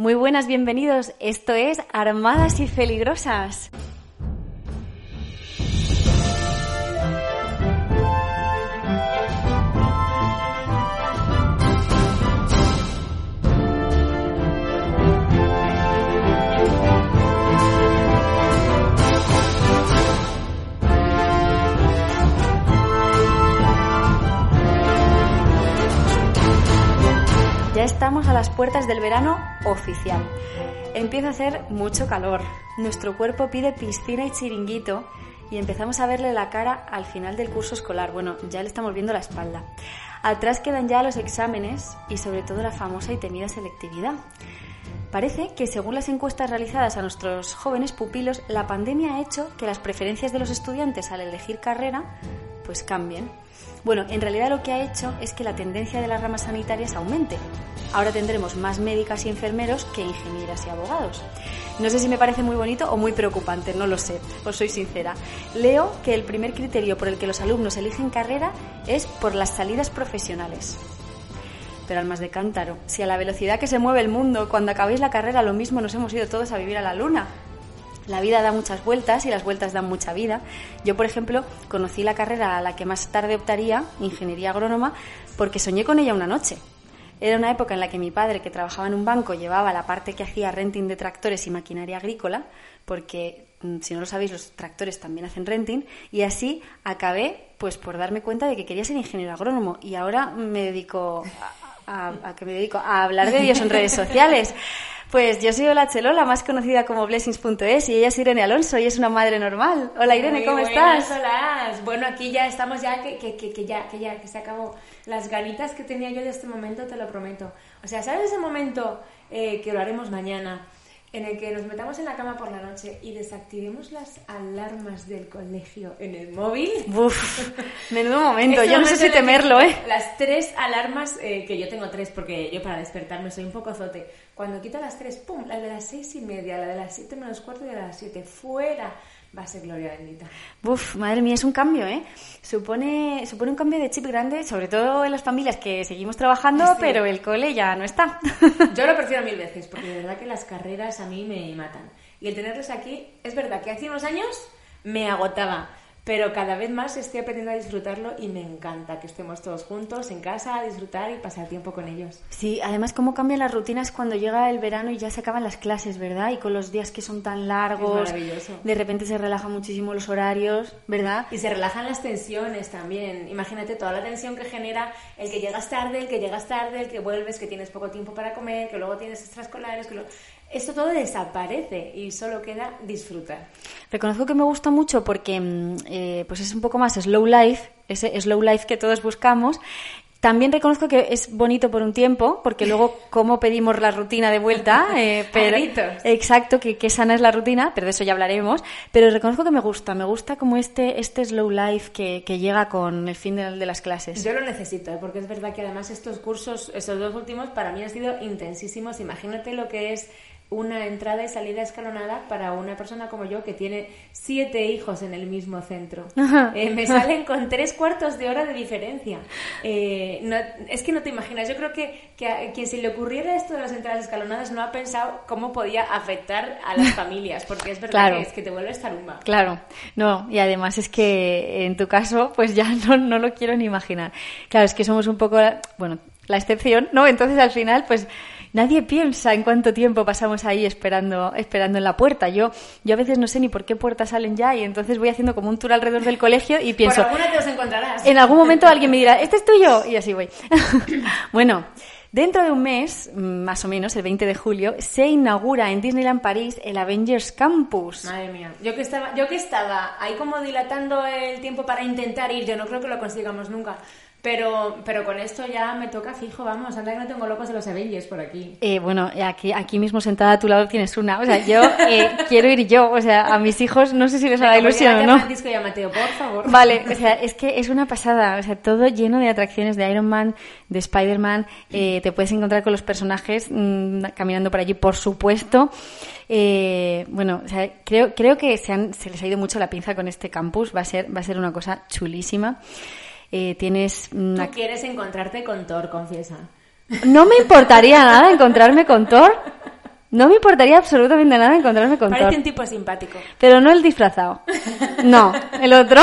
Muy buenas, bienvenidos. Esto es Armadas y Peligrosas. Ya estamos a las puertas del verano oficial. Empieza a hacer mucho calor. Nuestro cuerpo pide piscina y chiringuito y empezamos a verle la cara al final del curso escolar. Bueno, ya le estamos viendo la espalda. Atrás quedan ya los exámenes y sobre todo la famosa y temida selectividad. Parece que según las encuestas realizadas a nuestros jóvenes pupilos, la pandemia ha hecho que las preferencias de los estudiantes al elegir carrera pues cambien. Bueno, en realidad lo que ha hecho es que la tendencia de las ramas sanitarias aumente. Ahora tendremos más médicas y enfermeros que ingenieras y abogados. No sé si me parece muy bonito o muy preocupante, no lo sé, os soy sincera. Leo que el primer criterio por el que los alumnos eligen carrera es por las salidas profesionales. Pero almas de cántaro, si a la velocidad que se mueve el mundo, cuando acabéis la carrera lo mismo nos hemos ido todos a vivir a la luna, la vida da muchas vueltas y las vueltas dan mucha vida. Yo, por ejemplo, conocí la carrera a la que más tarde optaría, ingeniería agrónoma, porque soñé con ella una noche. Era una época en la que mi padre, que trabajaba en un banco, llevaba la parte que hacía renting de tractores y maquinaria agrícola, porque mm, si no lo sabéis, los tractores también hacen renting, y así acabé pues por darme cuenta de que quería ser ingeniero agrónomo y ahora me dedico a, a, que me dedico a hablar de Dios en redes sociales. Pues yo soy Ola Chelola, más conocida como Blessings.es, y ella es Irene Alonso y es una madre normal. Hola Irene, ¿cómo estás? Hola, bueno, aquí ya estamos ya que, que, que, ya, que ya, que se acabó. Las ganitas que tenía yo de este momento, te lo prometo. O sea, ¿sabes ese momento eh, que lo haremos mañana? En el que nos metamos en la cama por la noche y desactivemos las alarmas del colegio en el móvil. Uf, menudo momento, yo no sé si temerlo, ¿eh? Las tres alarmas, eh, que yo tengo tres porque yo para despertarme soy un poco azote. Cuando quito las tres, ¡pum! La de las seis y media, la de las siete menos cuarto y la de las siete, fuera va a ser gloria bendita. Uf, madre mía, es un cambio, ¿eh? Supone, supone un cambio de chip grande, sobre todo en las familias que seguimos trabajando, pero el cole ya no está. Yo lo prefiero mil veces, porque de verdad que las carreras a mí me matan. Y el tenerlos aquí, es verdad que hace unos años me agotaba pero cada vez más estoy aprendiendo a disfrutarlo y me encanta que estemos todos juntos en casa a disfrutar y pasar tiempo con ellos. Sí, además cómo cambian las rutinas cuando llega el verano y ya se acaban las clases, ¿verdad? Y con los días que son tan largos, maravilloso. de repente se relajan muchísimo los horarios, ¿verdad? Y se relajan las tensiones también. Imagínate toda la tensión que genera el que llegas tarde, el que llegas tarde, el que vuelves, que tienes poco tiempo para comer, que luego tienes extraescolares, que luego eso todo desaparece y solo queda disfrutar. Reconozco que me gusta mucho porque mm, eh, pues es un poco más slow life, ese slow life que todos buscamos. También reconozco que es bonito por un tiempo, porque luego cómo pedimos la rutina de vuelta, eh, pero, exacto, que, que, sana es la rutina, pero de eso ya hablaremos. Pero reconozco que me gusta, me gusta como este, este slow life que, que llega con el fin de, de, las clases. Yo lo necesito, ¿eh? porque es verdad que además estos cursos, esos dos últimos, para mí han sido intensísimos. Imagínate lo que es una entrada y salida escalonada para una persona como yo que tiene siete hijos en el mismo centro. Eh, me salen con tres cuartos de hora de diferencia. Eh, es que no te imaginas. Yo creo que, que a quien se le ocurriera esto de las entradas escalonadas no ha pensado cómo podía afectar a las familias, porque es verdad que es que te vuelves tarumba. Claro, no, y además es que en tu caso, pues ya no, no lo quiero ni imaginar. Claro, es que somos un poco, bueno, la excepción, ¿no? Entonces al final, pues nadie piensa en cuánto tiempo pasamos ahí esperando, esperando en la puerta. Yo, yo a veces no sé ni por qué puertas salen ya y entonces voy haciendo como un tour alrededor del colegio y pienso... Por alguna te los encontrarás. En algún momento alguien me dirá, este es tuyo, y así voy. bueno... Dentro de un mes, más o menos, el 20 de julio, se inaugura en Disneyland París el Avengers Campus. Madre mía. Yo que estaba, yo que estaba ahí como dilatando el tiempo para intentar ir, yo no creo que lo consigamos nunca. Pero, pero con esto ya me toca fijo, vamos, anda que no tengo locos de los Avengers por aquí. Eh, bueno, aquí, aquí mismo sentada a tu lado tienes una. O sea, yo eh, quiero ir yo. O sea, a mis hijos no sé si les hará ilusión o no. Francisco y a Mateo, por favor. Vale, o sea, es que es una pasada. O sea, todo lleno de atracciones de Iron Man, de Spider-Man. Eh, te puedes encontrar con los personajes mmm, caminando por allí, por supuesto. Eh, bueno, o sea, creo, creo que se, han, se les ha ido mucho la pinza con este campus. Va a ser, va a ser una cosa chulísima eh, tienes... Una... Tú quieres encontrarte con Thor, confiesa. No me importaría nada encontrarme con Thor, No me importaría absolutamente nada encontrarme con Parece Thor. un tipo simpático. Pero no el disfrazado. No, el otro.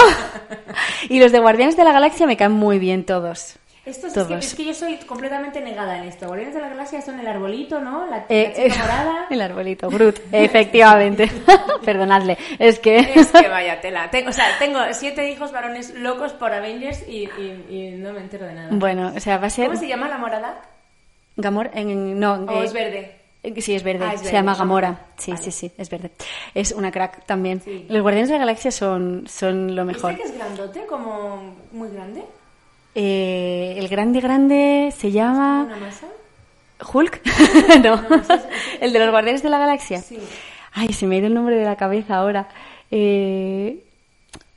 Y los de Guardianes de la Galaxia me caen muy bien todos. Esto es, Todos. que, es que yo soy completamente negada en esto. Guardianes de la Galaxia son el arbolito, ¿no? La, la Eh, chica eh, morada. el arbolito, Groot, efectivamente. Perdonadle, es que... Es que vaya tela. Tengo, o sea, tengo siete hijos varones locos por Avengers y, y- y no me entero de nada. Bueno, o sea, va a ser... ¿Cómo se llama la morada? Gamor, en- no, ¿O eh, es verde? eh, Sí, es verde. Ah, es Se verde. llama Ah, Gamora. Sí, vale. sí, sí, es verde. Es una crack también. Sí. Los Guardianes de la Galaxia son, son lo mejor. ¿Este que es grandote? ¿Como muy grande? Eh, el grande grande se llama ¿Una masa? Hulk. no, el de los Guardianes de la Galaxia. Sí. Ay, se me ha ido el nombre de la cabeza ahora. Eh,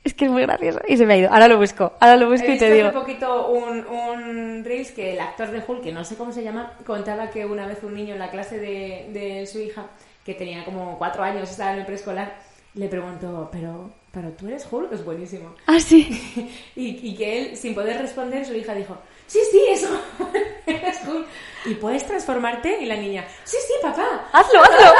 Es que es muy gracioso. Y se me ha ido. Ahora lo busco. Ahora lo busco He y te digo. hace poquito un, un Reels que el actor de Hulk, que no sé cómo se llama, contaba que una vez un niño en la clase de, de su hija, que tenía como cuatro años, estaba en el preescolar, le preguntó, pero, pero tú eres Hulk, es buenísimo. Ah, sí. Y, y que él, sin poder responder, su hija dijo, sí, sí, eso, eres Hulk. ¿Y puedes transformarte? Y la niña, sí, sí, papá. Hazlo, hazlo.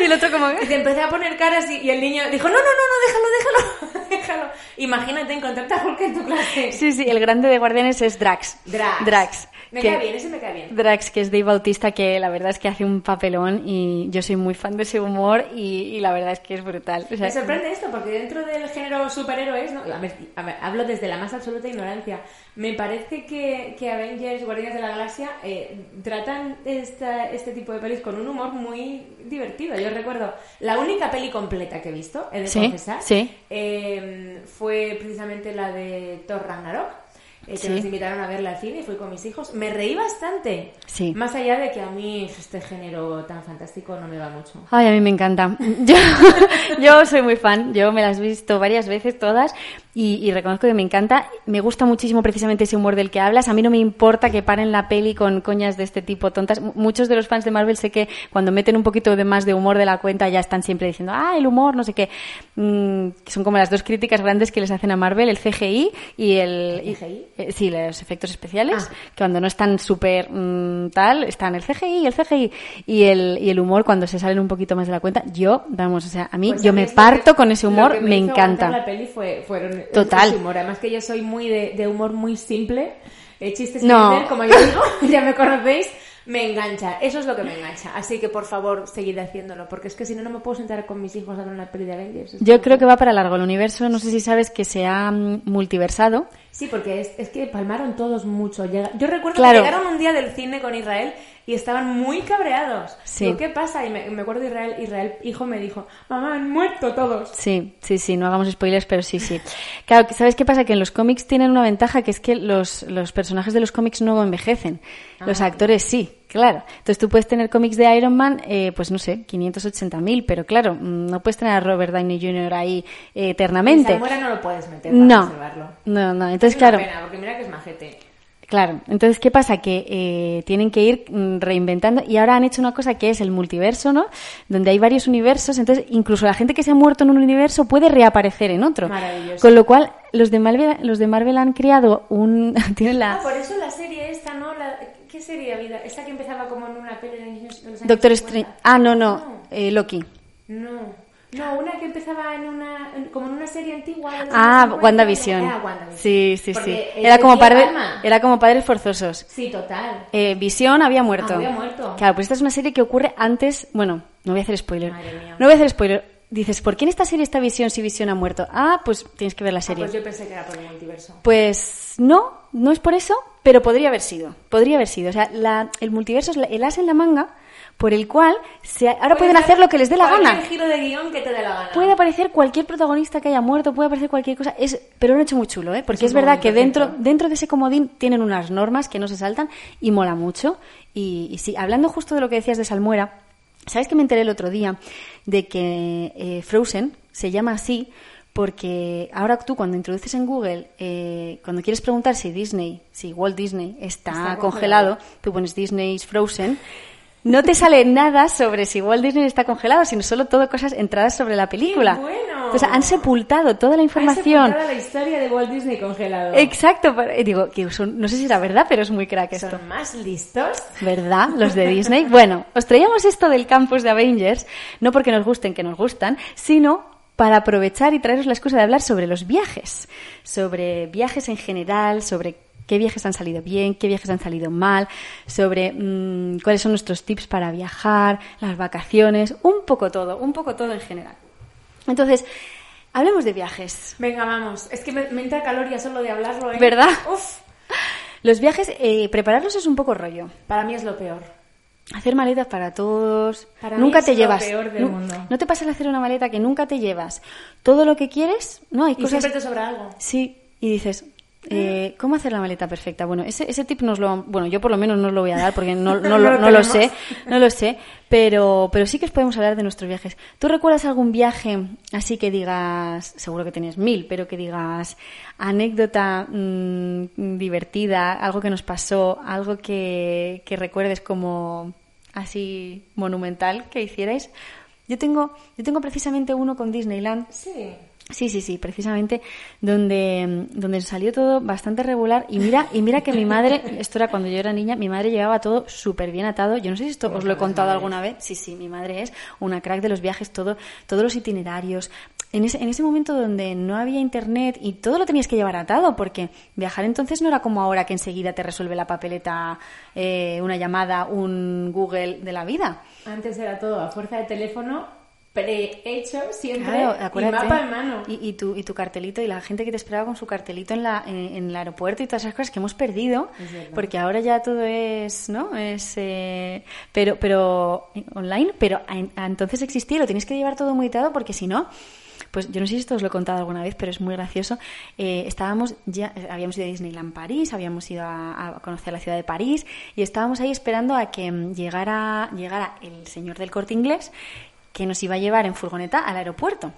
Y el otro como... Y te empecé a poner caras y, y el niño dijo, no, no, no, no, déjalo, déjalo, déjalo. Imagínate encontrarte a Hulk en tu clase. Sí, sí, el grande de Guardianes es Drax. Drax. Drax. Me que- cae bien, ese me cae bien. Drax, que es Dave Bautista, que la verdad es que hace un papelón y yo soy muy fan de ese humor y, y la verdad es que es brutal. O sea, Me sorprende esto porque dentro del género superhéroes, ¿no? a, ver, a ver, hablo desde la más absoluta ignorancia, me parece que, que Avengers, Guardianes de la Galaxia, eh, tratan esta- este tipo de pelis con un humor muy divertido. Yo recuerdo, la única peli completa que he visto, he de Sí, confesar, sí. eh, fue precisamente la de Thor Ragnarok. Eh, que Sí. nos invitaron a verla al cine fui con mis hijos. Me reí bastante. Sí. Más allá de que a mí este género tan fantástico no me va mucho. Ay, a mí me encanta. Yo, yo soy muy fan, yo me las he visto varias veces todas y, y reconozco que me encanta. Me gusta muchísimo precisamente ese humor del que hablas. A mí no me importa que paren la peli con coñas de este tipo tontas. M- Muchos de los fans de Marvel sé que cuando meten un poquito de más de humor de la cuenta ya están siempre diciendo, ah, el humor, no sé qué. Mm, son como las dos críticas grandes que les hacen a Marvel, el CGI y el... ¿El CGI? Eh, sí, los efectos especiales, Ah. que cuando no están súper mm, tal, están el CGI, el CGI y el, y el humor cuando se salen un poquito más de la cuenta. Yo, vamos, o sea, a mí Pues yo me parto que- con ese humor, me, aguantar encanta. La peli fue, fueron Total. humor. Además que yo soy muy de, de humor muy simple, eh, chistes No. sin como yo digo, ya me conocéis, me engancha. Eso es lo que me engancha. Así que por favor, seguid haciéndolo, porque es que si no, no me puedo sentar con mis hijos a ver una peli de Avengers. Yo creo que va para largo el universo, no sé si sabes que se ha mm, multiversado. Sí, porque es, es que palmaron todos mucho. Yo recuerdo Claro. que llegaron un día del cine con Israel y estaban muy cabreados. Sí. Digo, ¿qué pasa? Y me, me acuerdo de Israel, Israel, hijo, me dijo, mamá, han muerto todos. Sí, sí, sí, no hagamos spoilers, pero sí, sí. Claro, ¿sabes qué pasa? Que en los cómics tienen una ventaja que es que los, los personajes de los cómics no envejecen. Los Ah. actores sí, claro. Entonces tú puedes tener cómics de Iron Man, eh, pues no sé, 580.000, pero claro, mm, no puedes tener a Robert Downey Jr. ahí eh, En eternamente. Salmuera no lo puedes meter para No, no, no. Entonces, Es una claro, pena, porque mira que es majete. Claro, entonces, ¿qué pasa? Que eh, tienen que ir mm, reinventando y ahora han hecho una cosa que es el multiverso, ¿no? Donde hay varios universos, entonces incluso la gente que se ha muerto en un universo puede reaparecer en otro. Maravilloso. Con lo cual, los de Marvel, los de Marvel han creado un... tienen Ah, la... por eso la serie esta, ¿no? La- ¿Qué serie había? Esta que empezaba como en una peli de años Doctor 50. Strange... Ah, no, no, eh, Loki. No. No, una que empezaba en una, en- como en una serie antigua. Ah, años 50. WandaVision. Era WandaVision. Sí, sí, Porque, sí. Era como, padre, Palma. era como padres forzosos. Sí, total. Eh, Visión había muerto. Ah, había muerto. Claro, pues esta es una serie que ocurre antes. Bueno, no voy a hacer spoiler. Madre mía. No voy a hacer spoiler. Dices, ¿por qué en esta serie está Visión si Visión ha muerto? Ah, pues tienes que ver la Ah, serie. pues yo pensé que era por el multiverso. Pues no, no es por eso, pero podría haber sido. Podría haber sido. O sea, la- el multiverso es la- el as en la manga por el cual se, ahora pueden hacer lo que les dé la gana. giro de guion que te dé la gana. Puede aparecer cualquier protagonista que haya muerto, puede aparecer cualquier cosa, es, pero lo han hecho muy chulo, ¿eh? Porque Es es, un verdad que dentro, perfecto. dentro de ese comodín tienen unas normas que no se saltan y mola mucho. Y, y sí, hablando justo de lo que decías de Salmuera, ¿sabes que me enteré el otro día de que eh, Frozen se llama así? Porque ahora tú cuando introduces en Google, eh, cuando quieres preguntar si Disney, si Walt Disney está, Está congelado, congelado. tú pones Disney's Frozen, no te sale nada sobre si Walt Disney está congelado, sino solo todo cosas entradas sobre la película. bueno! Entonces han sepultado toda la información. Han sepultado la historia de Walt Disney congelado. Exacto. Digo, que son, no sé si era verdad, pero es muy crack esto. Son más listos. ¿Verdad? Los de Disney. bueno, os traíamos esto del campus de Avengers, no porque nos gusten, que nos gustan, sino para aprovechar y traeros la excusa de hablar sobre los viajes, sobre viajes en general, sobre qué viajes han salido bien, qué viajes han salido mal, sobre mm, cuáles son nuestros tips para viajar, las vacaciones, un poco todo, un poco todo en general. Entonces, hablemos de viajes. Venga, vamos. Es que me, entra calor ya solo de hablarlo, ¿eh? ¿Verdad? Uf. Los viajes, eh, prepararlos es un poco rollo. Para mí es lo peor. Hacer maletas para todos. Para nunca mí te es llevas. Lo peor del no, mundo. no te pasa el hacer una maleta que nunca te llevas. Todo lo que quieres, no hay Y cosas. siempre te sobra algo. Sí, y dices, eh, ¿cómo hacer la maleta perfecta? Bueno, ese, ese tip nos lo, bueno, yo por lo menos no os lo voy a dar porque no, no, No lo, no sé, no lo sé, pero, pero sí que os podemos hablar de nuestros viajes. ¿Tú recuerdas algún viaje así que digas, seguro que tenías mil, pero que digas anécdota mm, divertida, algo que nos pasó, algo que, que recuerdes como así monumental que hicierais? Yo tengo, yo tengo precisamente uno con Disneyland Sí. Sí, sí, sí, precisamente donde, donde salió todo bastante regular y mira, y mira que mi madre, esto era cuando yo era niña, mi madre llevaba todo súper bien atado. Yo no sé si esto os lo he contado alguna vez. Sí, sí, mi madre es una crack de los viajes, todo, todos los itinerarios. En ese, en ese momento donde no había internet y todo lo tenías que llevar atado, porque viajar entonces no era como ahora que enseguida te resuelve la papeleta, eh, una llamada, un Google de la vida. Antes era todo a fuerza de teléfono, prehecho siempre Claro, y mapa en mano. Y, y tu, y tu cartelito y la gente que te esperaba con su cartelito en, la, en, en el aeropuerto y todas esas cosas que hemos perdido, porque ahora ya todo es, ¿no? Es, eh, pero, pero eh, online, pero a- a entonces existía lo tienes que llevar todo muy atado porque si no, pues yo no sé si esto os lo he contado alguna vez, pero es muy gracioso. Eh, estábamos ya, habíamos ido a Disneyland París, habíamos ido a, a conocer la ciudad de París y estábamos ahí esperando a que mm, llegara, llegara el señor del corte inglés que nos iba a llevar en furgoneta al aeropuerto.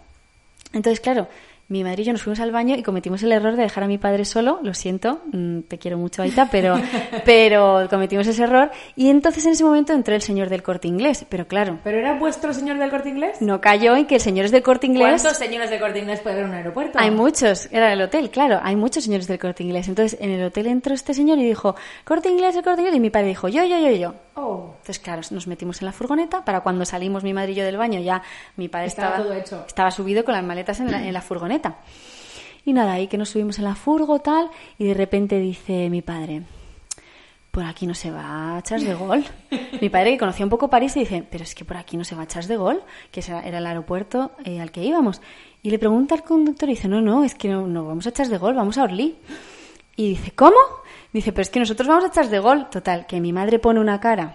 Entonces, claro, mi madre y yo nos fuimos al baño y cometimos el error de dejar a mi padre solo. Lo siento, mm, te quiero mucho, Aita, pero, pero cometimos ese error. Y entonces en ese momento entró el señor del corte inglés. Pero claro, ¿Pero era vuestro señor del corte inglés? no cayó en que el señor es del corte inglés. ¿Cuántos señores de corte inglés puede haber en un aeropuerto? Hay muchos, era el hotel, claro, hay muchos señores del corte inglés. Entonces en el hotel entró este señor y dijo, corte inglés, el corte inglés. Y mi padre dijo, yo, yo, yo, yo. Oh, Entonces, claro, nos metimos en la furgoneta. Para cuando salimos mi madre y yo del baño, ya mi padre Estaba estaba, todo hecho. estaba subido con las maletas en la, en la furgoneta. Y nada, ahí que nos subimos en la furgo, tal, y de repente dice mi padre, por aquí no se va a Charles de Gaulle. mi padre, que conocía un poco París, y dice, pero es que por aquí no se va a Charles de Gaulle, que era el aeropuerto eh, al que íbamos. Y le pregunta al conductor y dice, no, no, es que no, no vamos a Charles de Gaulle, vamos a Orly. Y dice, ¿cómo? Dice, pero es que nosotros vamos a Charles de Gaulle. Total, que mi madre pone una cara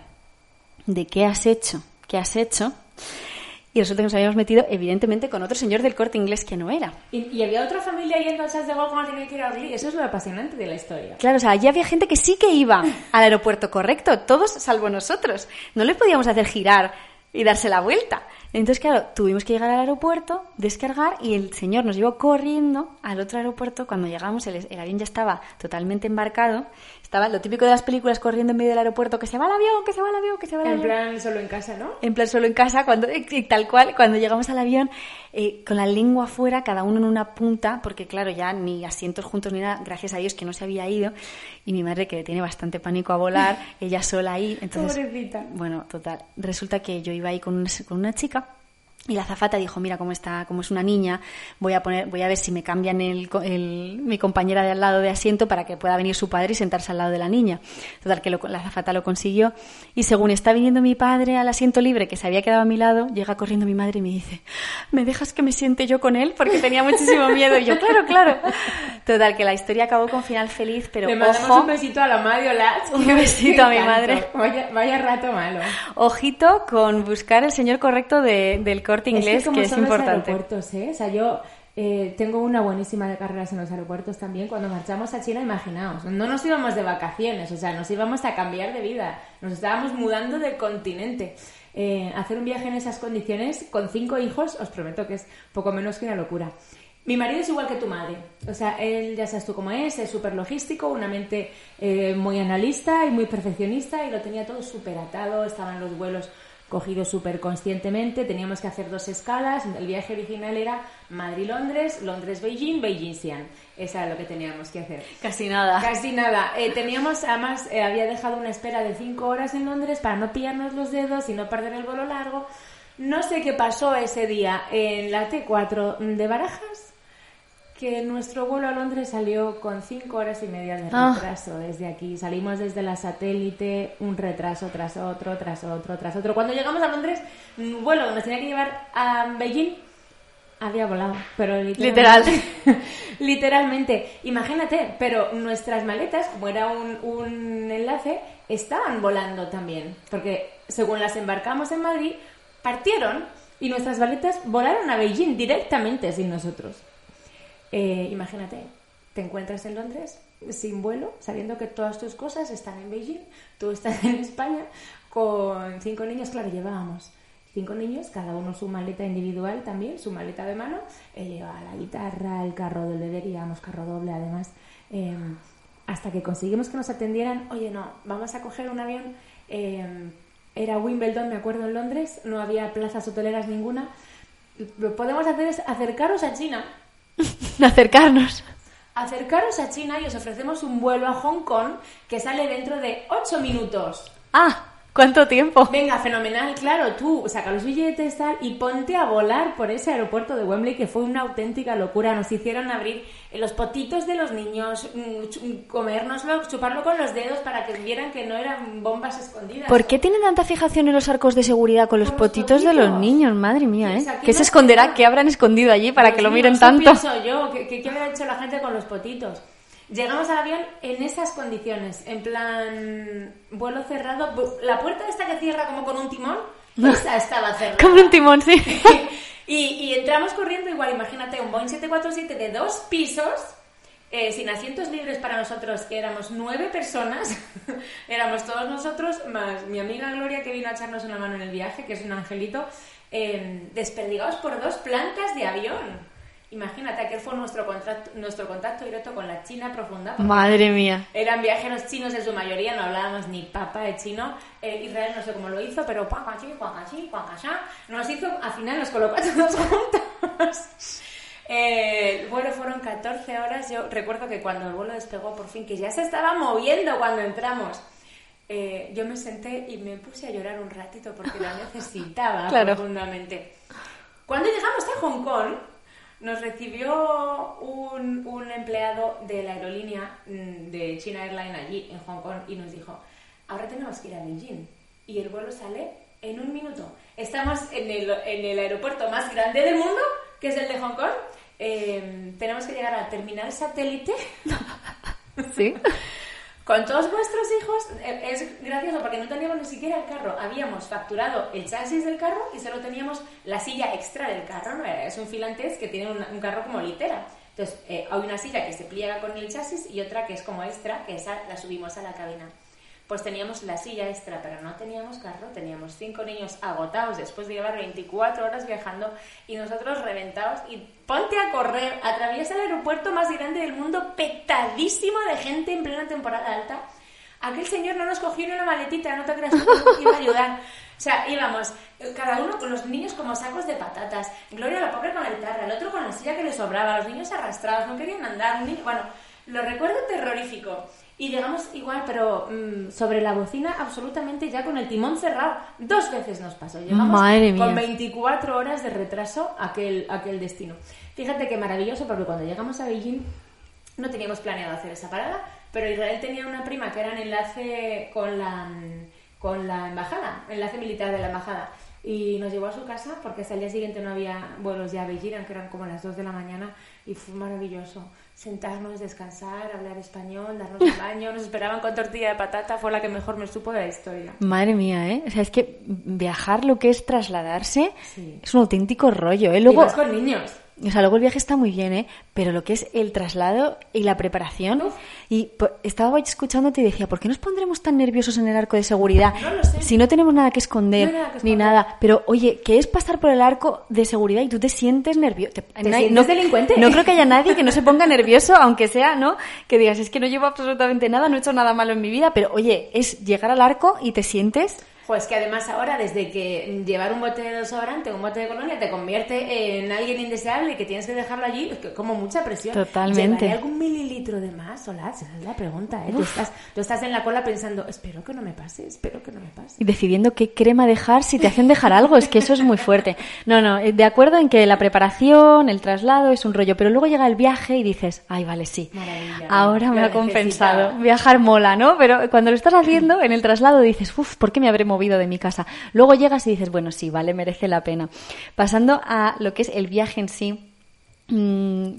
de qué has hecho, qué has hecho. Y resulta que nos habíamos metido, evidentemente, con otro señor del corte inglés que no era. ¿Y, y había otra familia yendo a Charles de Gaulle cuando tenía que ir a Orly? Eso es lo apasionante de la historia. Claro, o sea, allí había gente que sí que iba al aeropuerto correcto, todos salvo nosotros. No le podíamos hacer girar y darse la vuelta. Entonces, claro, tuvimos que llegar al aeropuerto, descargar y el señor nos llevó corriendo al otro aeropuerto. Cuando llegamos, el, el avión ya estaba totalmente embarcado. Estaba lo típico de las películas corriendo en medio del aeropuerto, que se va el avión, que se va el avión, que se va el En avión. plan, solo en casa, ¿no? En plan solo en casa, cuando, y tal cual, cuando llegamos al avión, eh, con la lengua afuera, cada uno en una punta, porque claro, ya ni asientos juntos ni nada, gracias a Dios que no se había ido, y mi madre que le tiene bastante pánico a volar, ella sola ahí, entonces... Pobrecita. Bueno, total, resulta que yo iba ahí con una, con una chica, y la azafata dijo, mira cómo está, como es una niña, voy a poner, voy a ver si me cambian el, el- mi compañera de al lado de asiento para que pueda venir su padre y sentarse al lado de la niña. Total, que lo- la azafata lo consiguió. Y según está viniendo mi padre al asiento libre, que se había quedado a mi lado, llega corriendo mi madre y me dice, ¿me dejas que me siente yo con él? Porque tenía muchísimo miedo. Y yo, claro, claro. Total, que la historia acabó con final feliz, pero Le mandamos ojo, un besito a la Latz. Un besito a mi madre. Vaya, vaya rato malo. ojito con buscar el señor correcto de- del corte inglés, como que es son los importante. aeropuertos, ¿eh? O sea, yo eh, tengo una buenísima de carreras en los aeropuertos también. Cuando marchamos a China, imaginaos, no nos íbamos de vacaciones, o sea, nos íbamos a cambiar de vida. Nos estábamos mudando de continente. Eh, hacer un viaje en esas condiciones con cinco hijos, os prometo que es poco menos que una locura. Mi marido es igual que tu madre. O sea, él ya sabes tú cómo es, es súper logístico, una mente eh, muy analista y muy perfeccionista y lo tenía todo súper atado, estaban los vuelos cogido súper conscientemente, teníamos que hacer dos escalas, el viaje original era Madrid-Londres, Londres-Beijing, Beijing-Xi'an, eso era lo que teníamos que hacer. Casi nada. Casi nada. Eh, teníamos, además, eh, había dejado una espera de cinco horas en Londres para no pillarnos los dedos y no perder el vuelo largo. No sé qué pasó ese día en la T4 de Barajas, que nuestro vuelo a Londres salió con cinco horas y media de Ah. retraso desde aquí. Salimos desde la satélite, un retraso tras otro, tras otro, tras otro. Cuando llegamos a Londres, un vuelo que nos tenía que llevar a Beijing había volado, pero Literal. literalmente, imagínate, pero nuestras maletas, como era un, un enlace, estaban volando también, porque según las embarcamos en Madrid, partieron y nuestras maletas volaron a Beijing directamente sin nosotros. Eh, imagínate, te encuentras en Londres sin vuelo, sabiendo que todas tus cosas están en Beijing, tú estás en España con cinco niños, claro, llevábamos cinco niños, cada uno su maleta individual también, su maleta de mano, eh, llevaba la guitarra, el carro del bebé, que carro doble además, eh, hasta que conseguimos que nos atendieran, oye no, vamos a coger un avión, eh, era Wimbledon, me acuerdo, en Londres, no había plazas hoteleras ninguna, lo que podemos hacer es acercaros a China, Acercarnos. acercaros a China y os ofrecemos un vuelo a Hong Kong que sale dentro de 8 minutos. Ah, ¿cuánto tiempo? Venga, fenomenal, claro, tú saca los billetes tal y ponte a volar por ese aeropuerto de Wembley que fue una auténtica locura. Nos hicieron abrir los potitos de los niños, mm, comérnoslo, chuparlo con los dedos para que vieran que no eran bombas escondidas. ¿Por qué tienen tanta fijación en los arcos de seguridad con los Con los potitos de los niños? Madre mía, ¿eh? ¿qué ¿Qué se esconderá? ¿Qué habrán escondido allí para Dios que lo miren eso tanto? pienso yo, ¿qué, qué, qué habrá hecho la gente con los potitos? Llegamos al avión en esas condiciones, en plan vuelo cerrado, la puerta esta que cierra como con un timón, esa estaba cerrada. Como un timón, sí. y, y entramos corriendo igual, imagínate, un Boeing 747 de dos pisos, eh, sin asientos libres para nosotros, que éramos nueve personas, éramos todos nosotros, más mi amiga Gloria que vino a echarnos una mano en el viaje, que es un angelito, eh, desperdigados por dos plantas de avión. Imagínate, aquel fue nuestro contacto, nuestro contacto directo con la China profunda. Madre mía. eran viajeros chinos en su mayoría, no hablábamos ni papa de chino. Eh, Israel no sé cómo lo hizo, pero guacachi, guacachi, guacachá, nos hizo, al final nos colocó a todos juntos. Eh, el vuelo fueron 14 horas. Yo recuerdo que cuando el vuelo despegó por fin, que ya se estaba moviendo cuando entramos, eh, yo me senté y me puse a llorar un ratito porque la necesitaba Claro. profundamente. Cuando llegamos a Hong Kong, nos recibió un, empleado de la aerolínea mm, de China Airlines allí en Hong Kong y nos dijo, ahora tenemos que ir a Beijing y el vuelo sale en un minuto. Estamos en el, aeropuerto más grande del mundo, que es el de Hong Kong. Eh, tenemos que llegar al terminal satélite Sí. Con todos vuestros hijos eh, es gracioso porque no teníamos ni siquiera el carro. Habíamos facturado el chasis del carro y solo teníamos la silla extra del carro. ¿no? Es un finlandés que tiene un, un carro como litera. Entonces, eh, hay una silla que se pliega con el chasis y otra que es como extra, que esa la subimos a la cabina. Pues teníamos la silla extra, pero no teníamos carro. Teníamos cinco niños agotados después de llevar 24 horas viajando y nosotros reventados. Y ponte a correr, atraviesa el aeropuerto más grande del mundo, petadísimo de gente en plena temporada alta. Aquel señor no nos cogió ni una maletita, no te creas que iba a ayudar. O sea, íbamos, cada uno con los niños como sacos de patatas, Gloria la pobre con la guitarra, el otro con la silla que le sobraba, los niños arrastrados, no querían andar. niño- Bueno, lo recuerdo terrorífico. Y llegamos igual, pero mm, sobre la bocina, absolutamente ya con el timón cerrado. Dos veces nos pasó. Llegamos Madre mía. con 24 horas de retraso a aquel, a aquel destino. Fíjate qué maravilloso, porque cuando llegamos a Beijing no teníamos planeado hacer esa parada, pero Israel tenía una prima que era en enlace con la, con la embajada, enlace militar de la embajada. Y nos llevó a su casa porque hasta el día siguiente no había vuelos ya a Beijing, aunque eran como las 2 de la mañana, y fue maravilloso. Sentarnos, descansar, hablar español, darnos un baño, nos esperaban con tortilla de patata, fue la que mejor me supo de la historia. Madre mía, ¿eh? O sea, es que viajar lo que es trasladarse Sí. es un auténtico rollo, ¿eh? Y Luego, vas con niños. O sea, luego el viaje está muy bien, ¿eh? Pero lo que es el traslado y la preparación. Uf. Y estaba escuchándote y decía, ¿por qué nos pondremos tan nerviosos en el arco de seguridad? No lo sé. Si no tenemos nada que esconder, No hay nada que ni nada. Pero, oye, ¿qué es pasar por el arco de seguridad y tú te sientes nervioso? Te, sientes delincuente. No creo que haya nadie que no se ponga nervioso, aunque sea, ¿no? Que digas, es que no llevo absolutamente nada, no he hecho nada malo en mi vida, pero, oye, es llegar al arco y te sientes Pues que además ahora, desde que llevar un bote de desodorante, un bote de colonia, te convierte en alguien indeseable y que tienes que dejarlo allí, como mucha presión. Totalmente. ¿Llevaré algún mililitro de más? Hola, esa es la pregunta, ¿eh? Tú estás, tú estás en la cola pensando, espero que no me pase, espero que no me pase. Y decidiendo qué crema dejar si te hacen dejar algo, es que eso es muy fuerte. No, no, eh, de acuerdo en que la preparación, el traslado es un rollo, pero luego llega el viaje y dices, ay, vale, sí, Maravilla. ahora me ha compensado. Viajar mola, ¿no? Pero cuando lo estás haciendo en el traslado dices, uff, ¿por qué me habré movido de mi casa? Luego llegas y dices, bueno, sí, vale, merece la pena. Pasando a lo que es el viaje en sí, mm,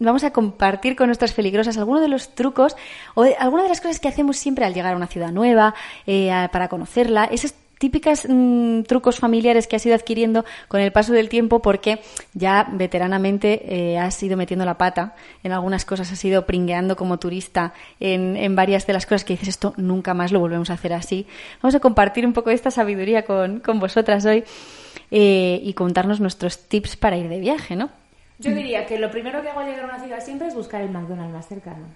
vamos a compartir con nuestras peligrosas algunos de los trucos o algunas de las cosas que hacemos siempre al llegar a una ciudad nueva, eh, para conocerla, esas típicas mm, trucos familiares que has ido adquiriendo con el paso del tiempo porque ya veteranamente eh, has ido metiendo la pata en algunas cosas, has ido pringueando como turista en, en varias de las cosas que dices esto nunca más lo volvemos a hacer así. Vamos a compartir un poco de esta sabiduría con, con vosotras hoy eh, y contarnos nuestros tips para ir de viaje, ¿no? Yo diría que lo primero que hago al llegar a una ciudad siempre es buscar el McDonald's más cercano.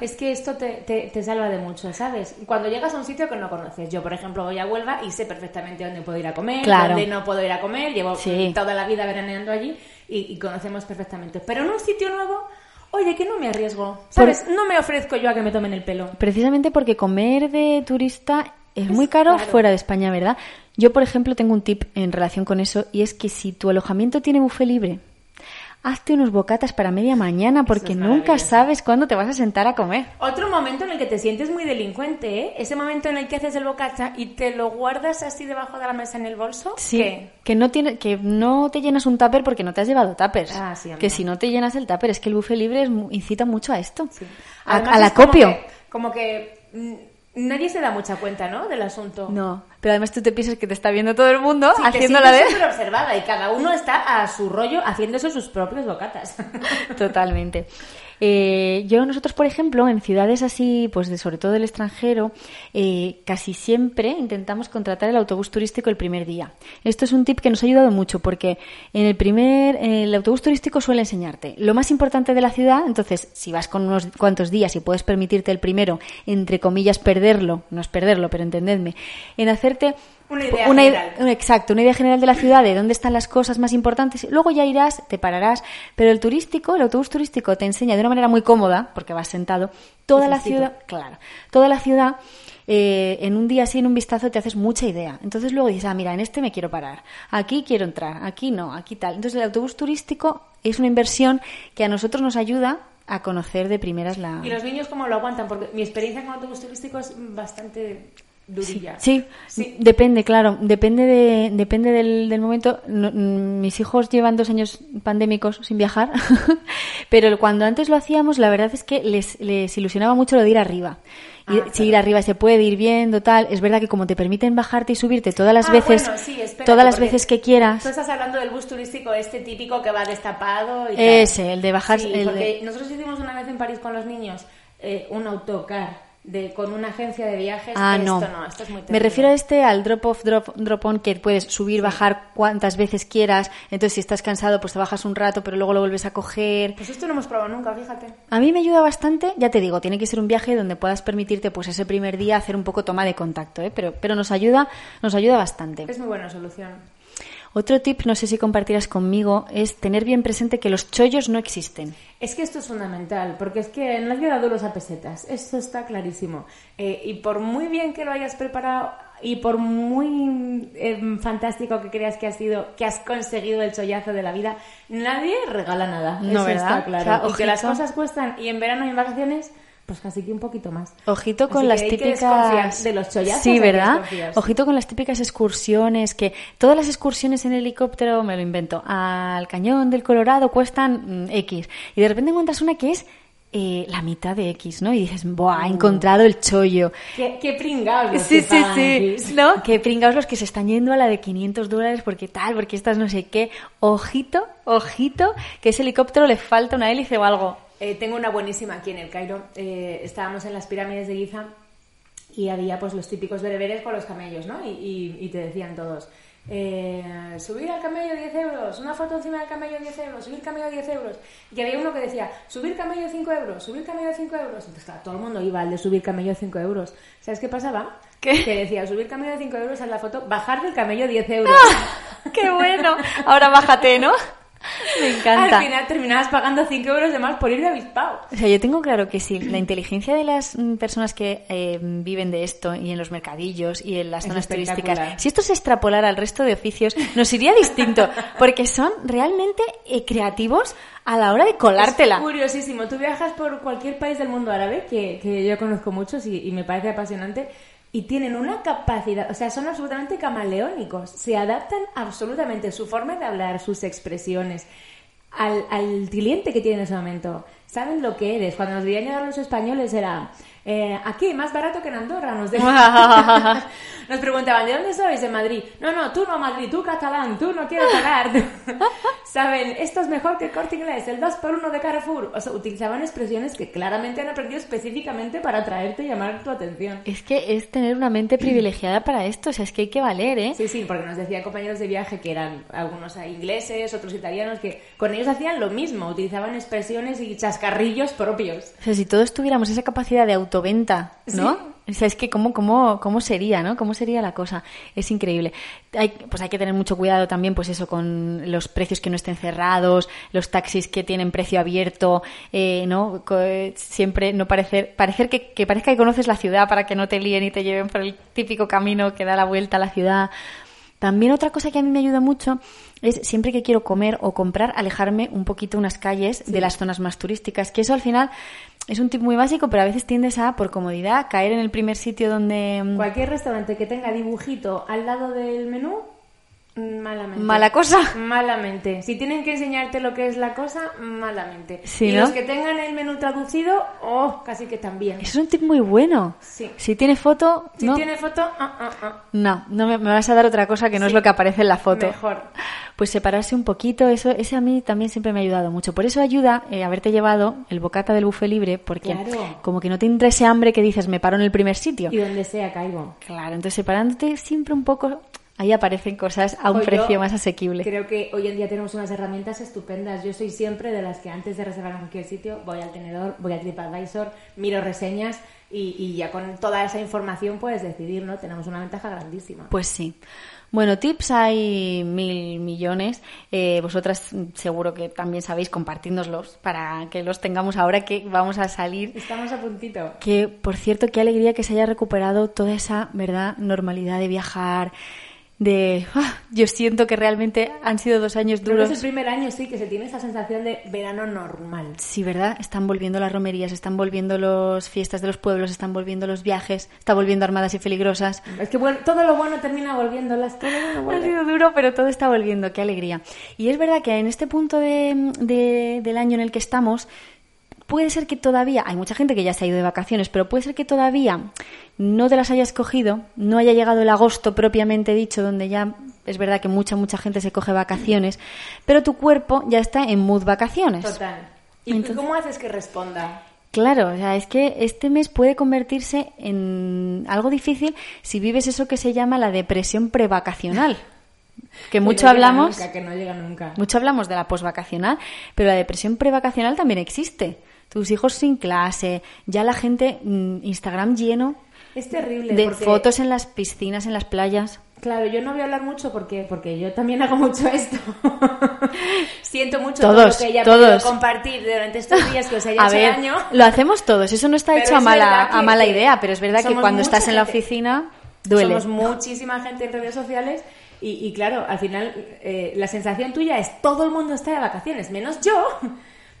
Es que esto te, te- te salva de mucho, ¿sabes? Cuando llegas a un sitio que no conoces, yo por ejemplo voy a Huelva y sé perfectamente dónde puedo ir a comer, Claro. dónde no puedo ir a comer, llevo Sí. toda la vida veraneando allí y, y conocemos perfectamente. Pero en un sitio nuevo, oye, que no me arriesgo, ¿sabes? No me ofrezco yo a que me tomen el pelo. Precisamente porque comer de turista es muy caro, caro. fuera de España, ¿verdad? Yo, por ejemplo, tengo un tip en relación con eso y es que si tu alojamiento tiene buffet libre, hazte unos bocatas para media mañana porque es nunca sabes cuándo te vas a sentar a comer. Otro momento en el que te sientes muy delincuente, ¿eh? Ese momento en el que haces el bocacha y te lo guardas así debajo de la mesa en el bolso. Sí, ¿Qué? que no tiene, que no te llenas un tupper porque no te has llevado tuppers. Ah, sí, que si no te llenas el tupper es que el buffet libre es incita mucho a esto. Sí. A- al como acopio. que- Como que, mm, nadie se da mucha cuenta, ¿no? Del asunto. No, pero además tú te piensas que te está viendo todo el mundo Sí, te haciéndola de... súper observada y cada uno está a su rollo haciéndose sus propios bocatas. Totalmente. Eh, yo, nosotros, por ejemplo, en ciudades así, pues de, sobre todo del extranjero, eh, casi siempre intentamos contratar el autobús turístico el primer día. Esto es un tip que nos ha ayudado mucho porque en el primer, el autobús turístico suele enseñarte lo más importante de la ciudad. Entonces, si vas con unos cuantos días y puedes permitirte el primero, entre comillas, perderlo, no es perderlo, pero entendedme, en hacerte Una idea una general. Exacto, una idea general de la ciudad, de dónde están las cosas más importantes. Luego ya irás, te pararás. Pero el turístico, el autobús turístico te enseña de una manera muy cómoda, porque vas sentado, toda la ciudad, claro, toda la ciudad. eh, en un día así, en un vistazo, te haces mucha idea. Entonces luego dices, ah, mira, en este me quiero parar, aquí quiero entrar, aquí no, aquí tal. Entonces el autobús turístico es una inversión que a nosotros nos ayuda a conocer de primeras la... ¿Y los niños cómo lo aguantan? Porque mi experiencia con autobús turístico es bastante durilla. Sí, Sí. depende, claro, depende de, depende del, del momento. No- mm, mis hijos llevan dos años pandémicos sin viajar, pero cuando antes lo hacíamos, la verdad es que les, les ilusionaba mucho lo de ir arriba. Y, Ah, si ir arriba se puede ir viendo, tal. Es verdad que como te permiten bajarte y subirte todas las Ah, veces, bueno, sí, espérate, todas las veces que quieras. Tú estás hablando del bus turístico este típico que va destapado y tal. Ese, el de bajar- Sí, el porque de- nosotros hicimos una vez en París con los niños eh, un autocar de, con una agencia de viajes. Ah, esto no. esto es muy Me refiero a este, al drop off, drop, drop on, que puedes subir, bajar cuantas veces quieras. Entonces, si estás cansado, pues te bajas un rato, pero luego lo vuelves a coger. Pues esto no hemos probado nunca, fíjate. A mí me ayuda bastante, ya te digo, tiene que ser un viaje donde puedas permitirte pues ese primer día hacer un poco toma de contacto, ¿eh? pero, pero nos ayuda, nos ayuda bastante. Es muy buena solución. Otro tip, no sé si compartirás conmigo, es tener bien presente que los chollos no existen. Es que esto es fundamental, porque es que en la vida duros a pesetas, esto está clarísimo. Eh, y por muy bien que lo hayas preparado y por muy eh, fantástico que creas que has sido, que has conseguido el chollazo de la vida, nadie regala nada. No, Eso ¿verdad? está claro. O sea, y que las cosas cuestan, y en verano y en vacaciones, pues casi que un poquito más. Ojito con Así las que que típicas. de los chollazos Sí, ¿verdad? Ojito con las típicas excursiones que todas las excursiones en helicóptero, me lo invento, al cañón del Colorado cuestan mm, X. Y de repente encuentras una que es eh, la mitad de X, ¿no? Y dices, ¡buah! He encontrado el chollo. Qué, qué pringados Sí, que sí, sí. ¿No? Que pringaos los que se están yendo a la de 500 dólares porque tal, porque estas no sé qué. Ojito, ojito, que ese helicóptero le falta una hélice o algo. Eh, tengo una buenísima aquí en el Cairo. Eh, estábamos en las pirámides de Giza y había pues los típicos bereberes con los camellos, ¿no? Y, y- y te decían todos, eh, subir al camello 10 euros, una foto encima del camello 10 euros, subir camello 10 euros. Y había uno que decía, subir camello 5 euros, subir camello 5 euros. Entonces, claro, todo el mundo iba al de subir camello 5 euros. ¿Sabes qué pasaba? ¿Qué? Que decía, subir camello 5 euros a la foto, bajar del camello 10 euros. ¡Qué bueno! Ahora bájate, ¿no? Me encanta. Al final terminabas pagando 5 euros de más por ir de avispado. O sea, yo tengo claro que sí, la inteligencia de las mm, personas que eh, viven de esto y en los mercadillos y en las Es zonas turísticas, si esto se extrapolara al resto de oficios, nos iría distinto, porque son realmente eh, creativos a la hora de colártela. Es curiosísimo. Tú viajas por cualquier país del mundo árabe, que, que yo conozco muchos y, y me parece apasionante, y tienen una capacidad, o sea, son absolutamente camaleónicos. Se adaptan absolutamente su forma de hablar, sus expresiones, al, al cliente que tiene en ese momento. Saben lo que eres. Cuando nos veían llegar los españoles era... eh, aquí, más barato que en Andorra, nos. Nos preguntaban, ¿de dónde sois? De Madrid. No, no, tú no Madrid, tú catalán, tú no quieres pagar. Saben, esto es mejor que el corte inglés, el 2 por 1 de Carrefour. O sea, utilizaban expresiones que claramente han aprendido específicamente para atraerte y llamar tu atención. Es que es tener una mente privilegiada para esto, o sea, es que hay que valer, ¿eh? Sí, sí, porque nos decían compañeros de viaje que eran algunos ingleses, otros italianos, que con ellos hacían lo mismo, utilizaban expresiones y chascarrillos propios. O sea, si todos tuviéramos esa capacidad de autoventa, ¿no? Sí. O sea, es que cómo, cómo, cómo sería, ¿no? ¿Cómo sería la cosa? Es increíble. Hay, pues hay que tener mucho cuidado también, pues eso, con los precios que no estén cerrados, los taxis que tienen precio abierto, eh, ¿no? Co- Siempre no parecer, parecer que, que parezca que conoces la ciudad para que no te líen y te lleven por el típico camino que da la vuelta a la ciudad. También otra cosa que a mí me ayuda mucho es siempre que quiero comer o comprar, alejarme un poquito unas calles de las zonas más turísticas, que eso al final es un tip muy básico, pero a veces tiendes a, por comodidad, caer en el primer sitio donde... mm, Cualquier restaurante que tenga dibujito al lado del menú, malamente. Mala cosa. Malamente. Si tienen que enseñarte lo que es la cosa, malamente. Sí, y ¿no? los que tengan el menú traducido, oh, casi que también. Es un tip muy bueno. Sí. Si tiene foto, Si no, tiene foto, ah, ah, ah. no, no me, me vas a dar otra cosa que no es lo que aparece en la foto. Mejor. Pues separarse un poquito, eso, ese a mí también siempre me ha ayudado mucho. Por eso ayuda eh, haberte llevado el bocata del buffet libre, porque Claro. como que no te entra ese hambre que dices, me paro en el primer sitio. Y donde sea caigo. Claro, entonces separándote siempre un poco, ahí aparecen cosas a un precio más asequible. Creo que hoy en día tenemos unas herramientas estupendas. Yo soy siempre de las que antes de reservar en cualquier sitio voy al tenedor, voy a TripAdvisor, miro reseñas y, y ya con toda esa información puedes decidir, ¿no? Tenemos una ventaja grandísima. Pues sí. Bueno, tips hay mil millones. Eh, vosotras seguro que también sabéis, compartidnoslos para que los tengamos ahora que vamos a salir. Estamos a puntito. Que, por cierto, qué alegría que se haya recuperado toda esa, ¿verdad?, normalidad de viajar, de... ah, yo siento que realmente han sido dos años Creo que duros. es el primer año, sí, que se tiene esa sensación de verano normal. Sí, ¿verdad? Están volviendo las romerías, están volviendo las fiestas de los pueblos, están volviendo los viajes, está volviendo armadas y peligrosas. Es que bueno, todo lo bueno termina volviendo, las todo lo bueno Ha sido duro, pero todo está volviendo, qué alegría. Y es verdad que en este punto de- de- del año en el que estamos, puede ser que todavía, hay mucha gente que ya se ha ido de vacaciones, pero puede ser que todavía no te las hayas cogido, no haya llegado el agosto propiamente dicho, donde ya es verdad que mucha, mucha gente se coge vacaciones, pero tu cuerpo ya está en mood vacaciones. Total. ¿Y Entonces- cómo haces que responda? Claro, o sea, es que este mes puede convertirse en algo difícil si vives eso que se llama la depresión prevacacional. Que mucho no hablamos, Nunca, que no llega nunca. mucho hablamos de la posvacacional, pero la depresión prevacacional también existe. Tus hijos sin clase, ya la gente, mm, Instagram lleno Es terrible. de porque- fotos en las piscinas, en las playas. Claro, yo no voy a hablar mucho porque, porque yo también hago mucho esto. Siento mucho Todos, todo lo que haya todos. podido compartir durante estos días que os haya A hecho ver, daño. lo hacemos todos, eso no está Pero hecho a mala, a mala idea, pero es verdad que cuando estás en la oficina duele. Somos muchísima gente en redes sociales y, y claro, al final eh, la sensación tuya es todo el mundo está de vacaciones, menos yo.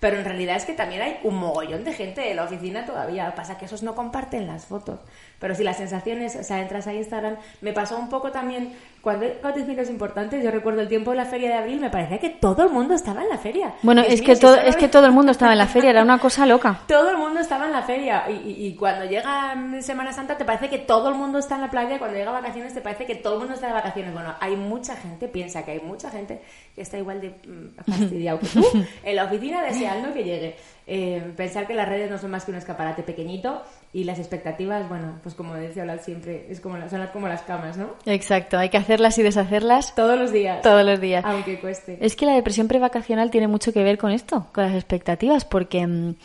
Pero en realidad es que también hay un mogollón de gente de la oficina todavía. Pasa que esos no comparten las fotos. Pero si la sensación es, o sea, entras a Instagram, me pasó un poco también cuando hay acontecimientos importantes. Yo recuerdo el tiempo de la feria de abril, me parecía que todo el mundo estaba en la feria. Bueno, es que, todo, es que todo el mundo estaba en la feria, era una cosa loca. todo el mundo estaba en la feria y, y- y cuando llega Semana Santa te parece que todo el mundo está en la playa y cuando llega vacaciones te parece que todo el mundo está de vacaciones. Bueno, hay mucha gente, piensa que hay mucha gente está igual de mm, fastidiado que tú en la oficina deseando que llegue. Eh, pensar que las redes no son más que un escaparate pequeñito y las expectativas, bueno, pues como decía Ola siempre, es como, son como las camas, ¿no? Exacto, hay que hacerlas y deshacerlas Todos los días. todos los días. Aunque cueste. Es que la depresión prevacacional tiene mucho que ver con esto, con las expectativas, porque mm,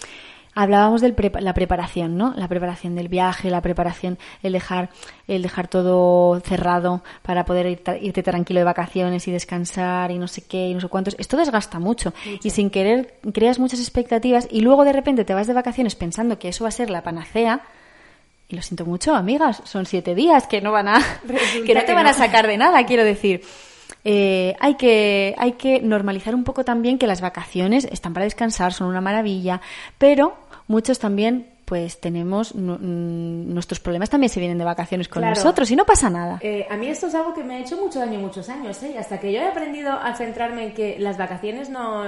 hablábamos de la preparación, ¿no? La preparación del viaje, la preparación, el dejar, el dejar todo cerrado para poder irte tranquilo de vacaciones y descansar y no sé qué y no sé cuántos. Esto desgasta mucho. y sin querer creas muchas expectativas y luego de repente te vas de vacaciones pensando que eso va a ser la panacea. Y lo siento mucho, amigas, son siete días que no van a, que no te van a sacar de nada, quiero decir. Eh, hay, que, hay que normalizar un poco también que las vacaciones están para descansar, son una maravilla, pero muchos también pues tenemos mm, nuestros problemas también se vienen de vacaciones con nosotros y no pasa nada. Eh, a mí esto es algo que me ha hecho mucho daño muchos años, ¿eh? hasta que yo he aprendido a centrarme en que las vacaciones no...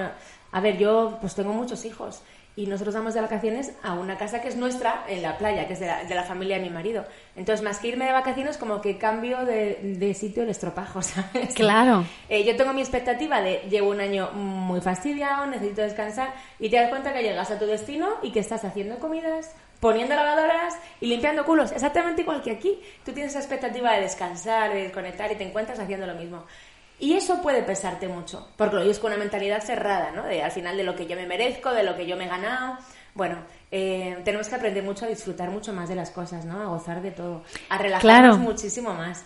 A ver, yo pues tengo muchos hijos y nosotros vamos de vacaciones a una casa que es nuestra en la playa, que es de la, familia de mi marido. Entonces, más que irme de vacaciones, como que cambio de, sitio el estropajo, ¿sabes? Claro. Eh, yo tengo mi expectativa de llevo un año muy fastidiado, necesito descansar, y te das cuenta que llegas a tu destino y que estás haciendo comidas, poniendo lavadoras y limpiando culos, exactamente igual que aquí. Tú tienes esa expectativa de descansar, de desconectar y te encuentras haciendo lo mismo. Y eso puede pesarte mucho, porque lo oyes con una mentalidad cerrada, ¿no? De al final de lo que yo me merezco, de lo que yo me he ganado. Bueno, eh, tenemos que aprender mucho a disfrutar mucho más de las cosas, ¿no? A gozar de todo, a relajarnos muchísimo más.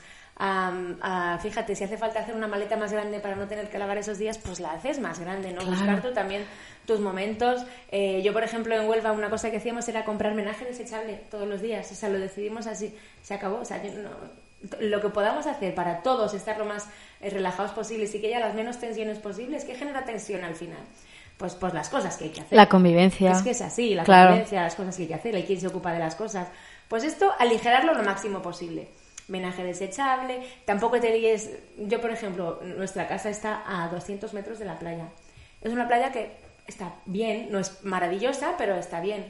fíjate, si hace falta hacer una maleta más grande para no tener que lavar esos días, pues la haces más grande, ¿no? Buscar tú también tus momentos. Eh, yo, por ejemplo, en Huelva una cosa que hacíamos era comprar menaje desechable todos los días. O sea, lo decidimos así, se acabó. O sea, no, lo que podamos hacer para todos estar lo más eh, relajados posibles y que haya las menos tensiones posibles, ¿qué genera tensión al final? Pues, pues las cosas que hay que hacer. La convivencia. Es que es así, la convivencia, las cosas que hay que hacer, el quién se ocupa de las cosas. Pues esto, aligerarlo lo máximo posible. Menaje desechable, tampoco te líes. Yo, por ejemplo, nuestra casa está a 200 metros de la playa. Es una playa que está bien, no es maravillosa, pero está bien.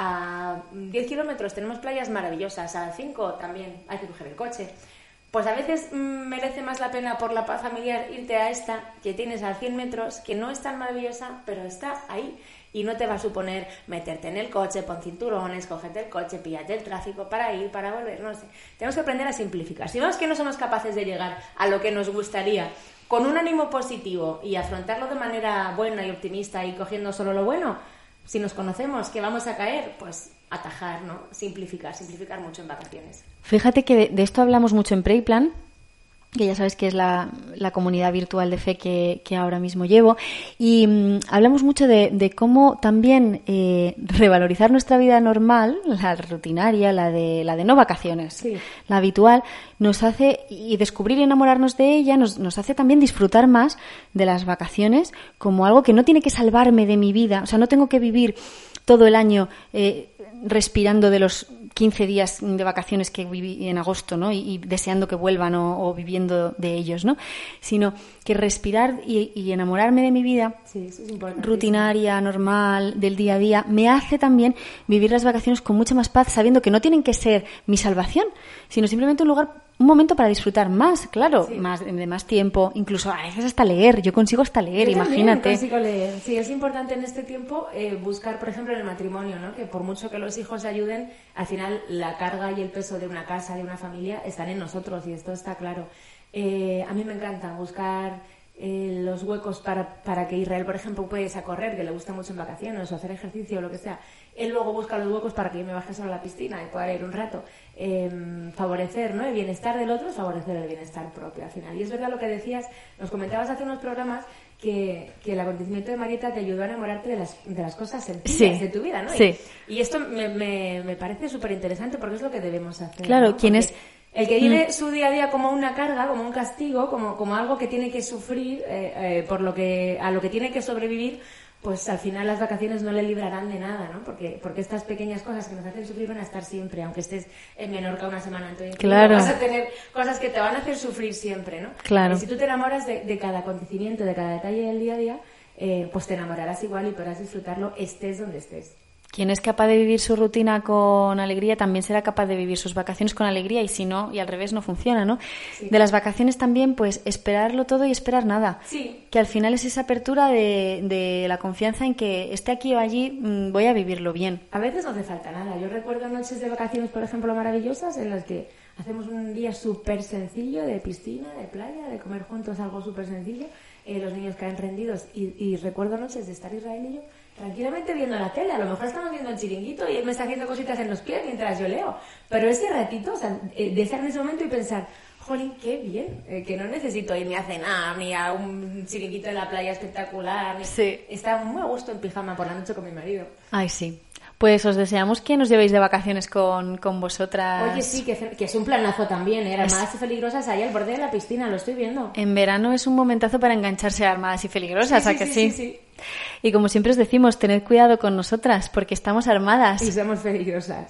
A 10 kilómetros tenemos playas maravillosas, a 5 también hay que coger el coche. Pues a veces mm, merece más la pena por la paz familiar irte a esta que tienes a 100 metros, que no es tan maravillosa, pero está ahí. Y no te va a suponer meterte en el coche, pon cinturones, cogerte el coche, pillarte el tráfico para ir, para volver, no sé. Tenemos que aprender a simplificar. Si vemos que no somos capaces de llegar a lo que nos gustaría con un ánimo positivo y afrontarlo de manera buena y optimista y cogiendo solo lo bueno, si nos conocemos que vamos a caer, pues atajar, ¿no? Simplificar, simplificar mucho en vacaciones. Fíjate que de, esto hablamos mucho en Preyplan, que ya sabes que es la, comunidad virtual de fe que, ahora mismo llevo, y mm, hablamos mucho de, cómo también eh, revalorizar nuestra vida normal, la rutinaria, la de, la de no vacaciones, la habitual, nos hace, y descubrir y enamorarnos de ella, nos, nos hace también disfrutar más de las vacaciones como algo que no tiene que salvarme de mi vida, o sea, no tengo que vivir todo el año eh, respirando de los 15 días de vacaciones que viví en agosto, ¿no? Y, deseando que vuelvan o, viviendo de ellos, ¿no? Sino que respirar y, enamorarme de mi vida rutinaria, normal, del día a día, me hace también vivir las vacaciones con mucha más paz, sabiendo que no tienen que ser mi salvación, sino simplemente un lugar un momento para disfrutar más, claro, más de más tiempo, incluso a veces hasta leer. Yo consigo hasta leer, imagínate. Consigo leer. Sí, es importante en este tiempo eh, buscar, por ejemplo, en el matrimonio, ¿no? Que por mucho que los hijos ayuden, al final la carga y el peso de una casa, de una familia, están en nosotros y esto está claro. Eh, a mí me encanta buscar eh, los huecos para, para que Israel, por ejemplo, pueda a correr, que le gusta mucho en vacaciones, o hacer ejercicio o lo que sea. Él luego busca los huecos para que yo me baje solo a la piscina y pueda ir un rato. Em, favorecer ¿no? el bienestar del otro, favorecer el bienestar propio al final. Y es verdad lo que decías, nos comentabas hace unos programas que, que el acontecimiento de Marieta te ayudó a enamorarte de las, de las cosas sencillas de tu vida, ¿no? Sí. Y, esto me, me, me parece súper interesante porque es lo que debemos hacer. Claro, quien es el que vive mm. su día a día como una carga, como un castigo, como, como algo que tiene que sufrir eh, eh, por lo que a lo que tiene que sobrevivir, pues al final las vacaciones no le librarán de nada, ¿no? Porque, porque estas pequeñas cosas que nos hacen sufrir van a estar siempre, aunque estés en Menorca una semana. Entonces, claro. vas a tener cosas que te van a hacer sufrir siempre, ¿no? Claro. Y si tú te enamoras de, cada acontecimiento, de cada detalle del día a día, eh, pues te enamorarás igual y podrás disfrutarlo estés donde estés. Quien es capaz de vivir su rutina con alegría también será capaz de vivir sus vacaciones con alegría y si no, y al revés no funciona, ¿no? De las vacaciones también, pues esperarlo todo y esperar nada. Sí. Que al final es esa apertura de, de la confianza en que esté aquí o allí, mm, voy a vivirlo bien. A veces no hace falta nada. Yo recuerdo noches de vacaciones, por ejemplo, maravillosas en las que hacemos un día súper sencillo de piscina, de playa, de comer juntos algo súper sencillo. Eh, los niños caen rendidos y, y recuerdo noches de estar Israel y yo tranquilamente viendo la tele. A lo mejor estamos viendo el chiringuito y él me está haciendo cositas en los pies mientras yo leo. Pero ese ratito, o sea, eh, de estar en ese momento y pensar, jolín, qué bien, eh, que no necesito irme a cenar ni a un chiringuito en la playa espectacular. Ni... Sí. Está muy a gusto en pijama por la noche con mi marido. Ay, sí. Pues os deseamos que nos llevéis de vacaciones con, con vosotras. Oye, sí, que, que es un planazo también, ¿eh? Armadas y peligrosas ahí al borde de la piscina, lo estoy viendo. En verano es un momentazo para engancharse a armadas y peligrosas, Sí, ¿a sí, que sí, sí? sí, sí. Y como siempre os decimos, tened cuidado con nosotras porque estamos armadas. Y somos peligrosas.